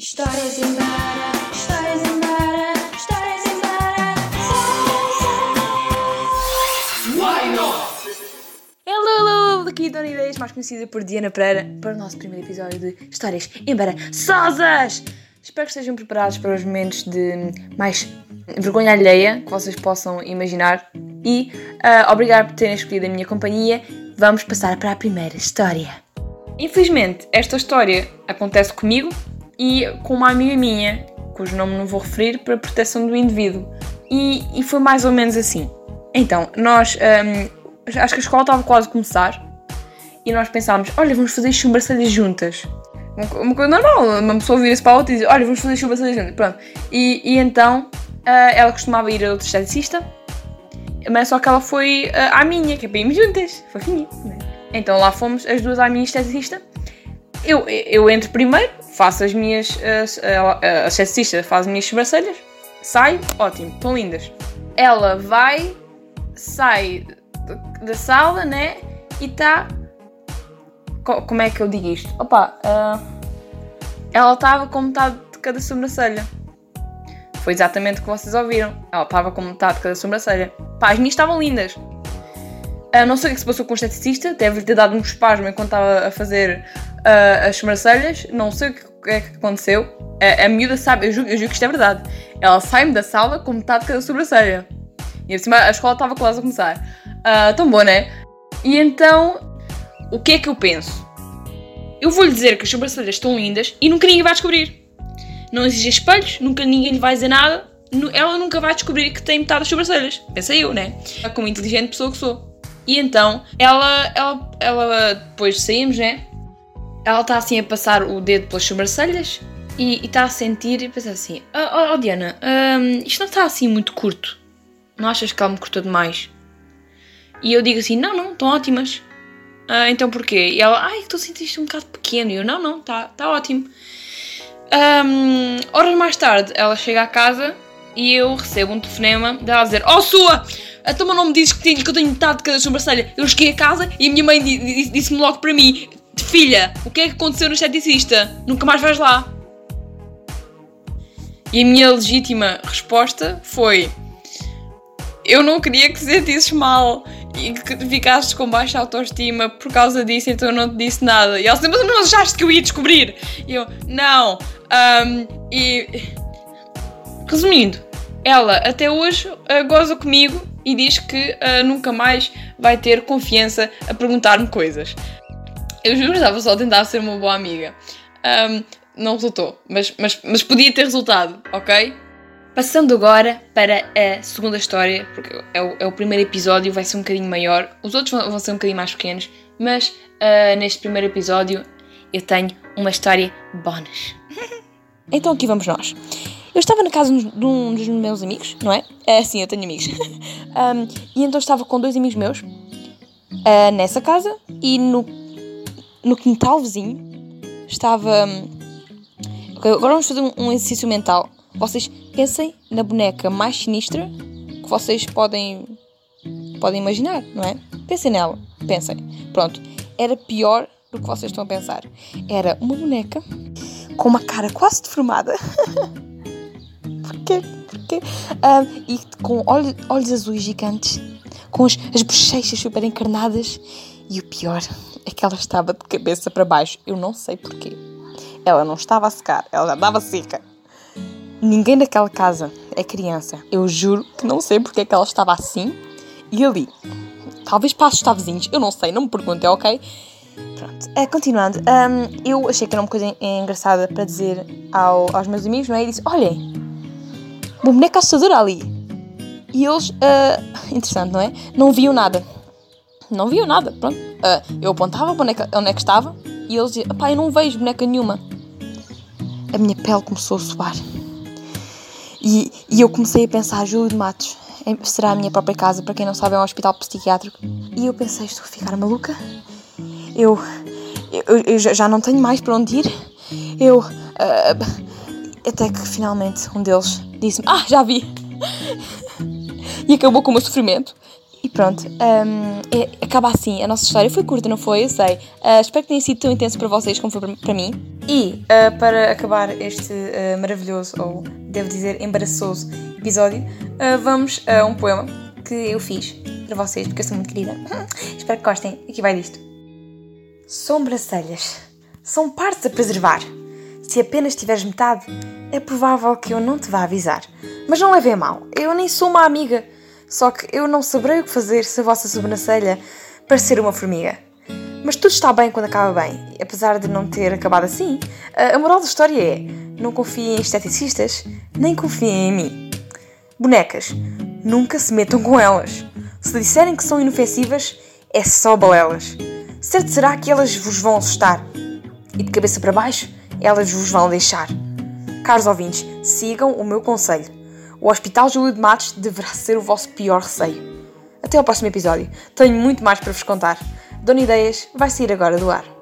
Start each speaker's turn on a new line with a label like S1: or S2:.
S1: Histórias em Bara, histórias em Bara, histórias em Bara.
S2: Hello, hello! Aqui Dona Ideias, mais conhecida por Diana Pereira, para o nosso primeiro episódio de Histórias Embaraçosas! Espero que estejam preparados para os momentos de mais vergonha alheia que vocês possam imaginar e ah, obrigado por terem escolhido a minha companhia. Vamos passar para a primeira história. Infelizmente, esta história acontece comigo e com uma amiga minha, cujo nome não vou referir para proteção do indivíduo. E, e foi mais ou menos assim. Então, nós. ahm, acho que a escola estava quase a começar e nós pensámos: olha, vamos fazer sobrancelhas juntas. Uma co- Uma coisa normal, uma pessoa vira-se para a outra e diz: olha, vamos fazer sobrancelhas juntas. Pronto. E, e então ah, ela costumava ir a outra esteticista, mas só que ela foi ah, à minha, que é para irmos juntas. Fofinha, né? Então lá fomos as duas à minha esteticista. Eu, eu entro primeiro, faço as minhas. As, a esteticista faz as minhas sobrancelhas, saio, ótimo, estão lindas. Ela vai, sai da- sala, né? E está. Como é que eu digo isto? Opa, ah, ela estava com metade de cada sobrancelha. Foi exatamente o que vocês ouviram. Ela estava com metade de cada sobrancelha. Pá, as minhas estavam lindas. Ah, não sei o que se passou com o esteticista, deve-lhe ter dado um espasmo enquanto estava a fazer ah, as sobrancelhas. Não sei o que, é que aconteceu. A, a miúda sabe, eu juro, eu que isto é verdade. Ela sai-me da sala com metade de cada sobrancelha. E por cima a escola estava quase a começar. Ah, tão bom, né? E então, o que é que eu penso? Eu vou-lhe dizer que as sobrancelhas estão lindas e nunca ninguém vai descobrir. Não existem espelhos, nunca ninguém lhe vai dizer nada. Ela nunca vai descobrir que tem metade das sobrancelhas. Pensei eu, né? Como inteligente pessoa que sou. E então, ela, ela, ela depois saímos, né? Ela está assim a passar o dedo pelas sobrancelhas e está a sentir e pensa assim: Oh, oh, Diana, hum, isto não está assim muito curto. Não achas que ela me cortou demais? E eu digo assim: Não, não, estão ótimas. "Ah, então porquê? E ela: Ai, estou a sentir isto um bocado pequeno. E eu: Não, não, está tá ótimo. Hum, horas mais tarde, ela chega à casa e eu recebo um telefonema dela a dizer: Oh, sua! A tua não me dizes que, tenho, que eu tenho metade de cada sobrancelha. Eu cheguei a casa e a minha mãe di- di- disse-me logo para mim: Filha, o que é que aconteceu no esteticista? Nunca mais vais lá. E a minha legítima resposta foi: Eu não queria que te sentisses mal e que ficasses com baixa autoestima por causa disso, então eu não te disse nada. E ela disse: Mas não achaste que eu ia descobrir? E eu: Não. Ahm, e. Resumindo, ela até hoje ah, goza comigo e diz que ah, nunca mais vai ter confiança a perguntar-me coisas. Eu juro, estava só a tentar ser uma boa amiga. Ahm, não resultou, mas, mas, mas podia ter resultado, ok? Passando agora para a segunda história, porque é o, é o primeiro episódio, vai ser um bocadinho maior. Os outros vão, vão ser um bocadinho mais pequenos, mas ah, neste primeiro episódio eu tenho uma história bónus. então aqui vamos nós. Eu estava na casa de um dos meus amigos, não é? É sim, eu tenho amigos. Ahm, e então estava com dois amigos meus ah, nessa casa e no, no quintal vizinho estava. hum, Ok, agora vamos fazer um, um exercício mental. Vocês pensem na boneca mais sinistra que vocês podem, podem imaginar, não é? Pensem nela, pensem. Pronto, era pior do que vocês estão a pensar. Era uma boneca com uma cara quase deformada. Porquê? Porquê? Ah, e com olhos, azuis gigantes, com as, as bochechas super encarnadas. E o pior é que ela estava de cabeça para baixo. Eu não sei porquê. Ela não estava a secar, ela já estava seca. Ninguém naquela casa é criança. Eu juro que não sei porque é que ela estava assim e ali. Talvez para assustar vizinhos, eu não sei, não me perguntem, ok? Pronto, Eh, continuando, hum, eu achei que era uma coisa en- engraçada para dizer ao- aos meus amigos, não é? E disse: Olhem, uma boneca assustadora ali. E eles, ah, interessante, não é? Não viam nada. Não viam nada, pronto. Ah, eu apontava para onde é, onde é que estava e eles diziam: Pá, eu não vejo boneca nenhuma. A minha pele começou a suar. E, e eu comecei a pensar: Júlio de Matos, em- será a minha própria casa? Para quem não sabe, é um hospital psiquiátrico. E eu pensei: Estou a ficar maluca? Eu, eu, eu já- não tenho mais para onde ir. Eu. ah, até que finalmente um deles disse-me: Ah, já vi! e acabou com o meu sofrimento. E pronto, hum, é- acaba assim a nossa história. Foi curta, não foi? Eu sei. Ah, espero que tenha sido tão intenso para vocês como foi para- mim. E ah, para acabar este ah, maravilhoso, ou devo dizer embaraçoso episódio, vamos a um poema que eu fiz para vocês, porque eu sou muito querida. espero que gostem. Aqui vai disto. Sobrancelhas são partes a preservar. Se apenas tiveres metade, é provável que eu não te vá avisar. Mas não levem a mal, eu nem sou uma amiga. Só que eu não saberei o que fazer se a vossa sobrancelha parecer uma formiga. Mas tudo está bem quando acaba bem, apesar de não ter acabado assim. A a moral da história é: não confiem em esteticistas, nem confiem em mim. Bonecas, nunca se metam com elas. Se disserem que são inofensivas, é só balelas. Certo será que elas vos vão assustar. E de cabeça para baixo, elas vos vão deixar. Caros ouvintes, sigam o meu conselho. O Hospital Júlio de Matos deverá ser o vosso pior receio. Até ao próximo episódio. Tenho muito mais para vos contar. Dona Ideias vai sair agora do ar.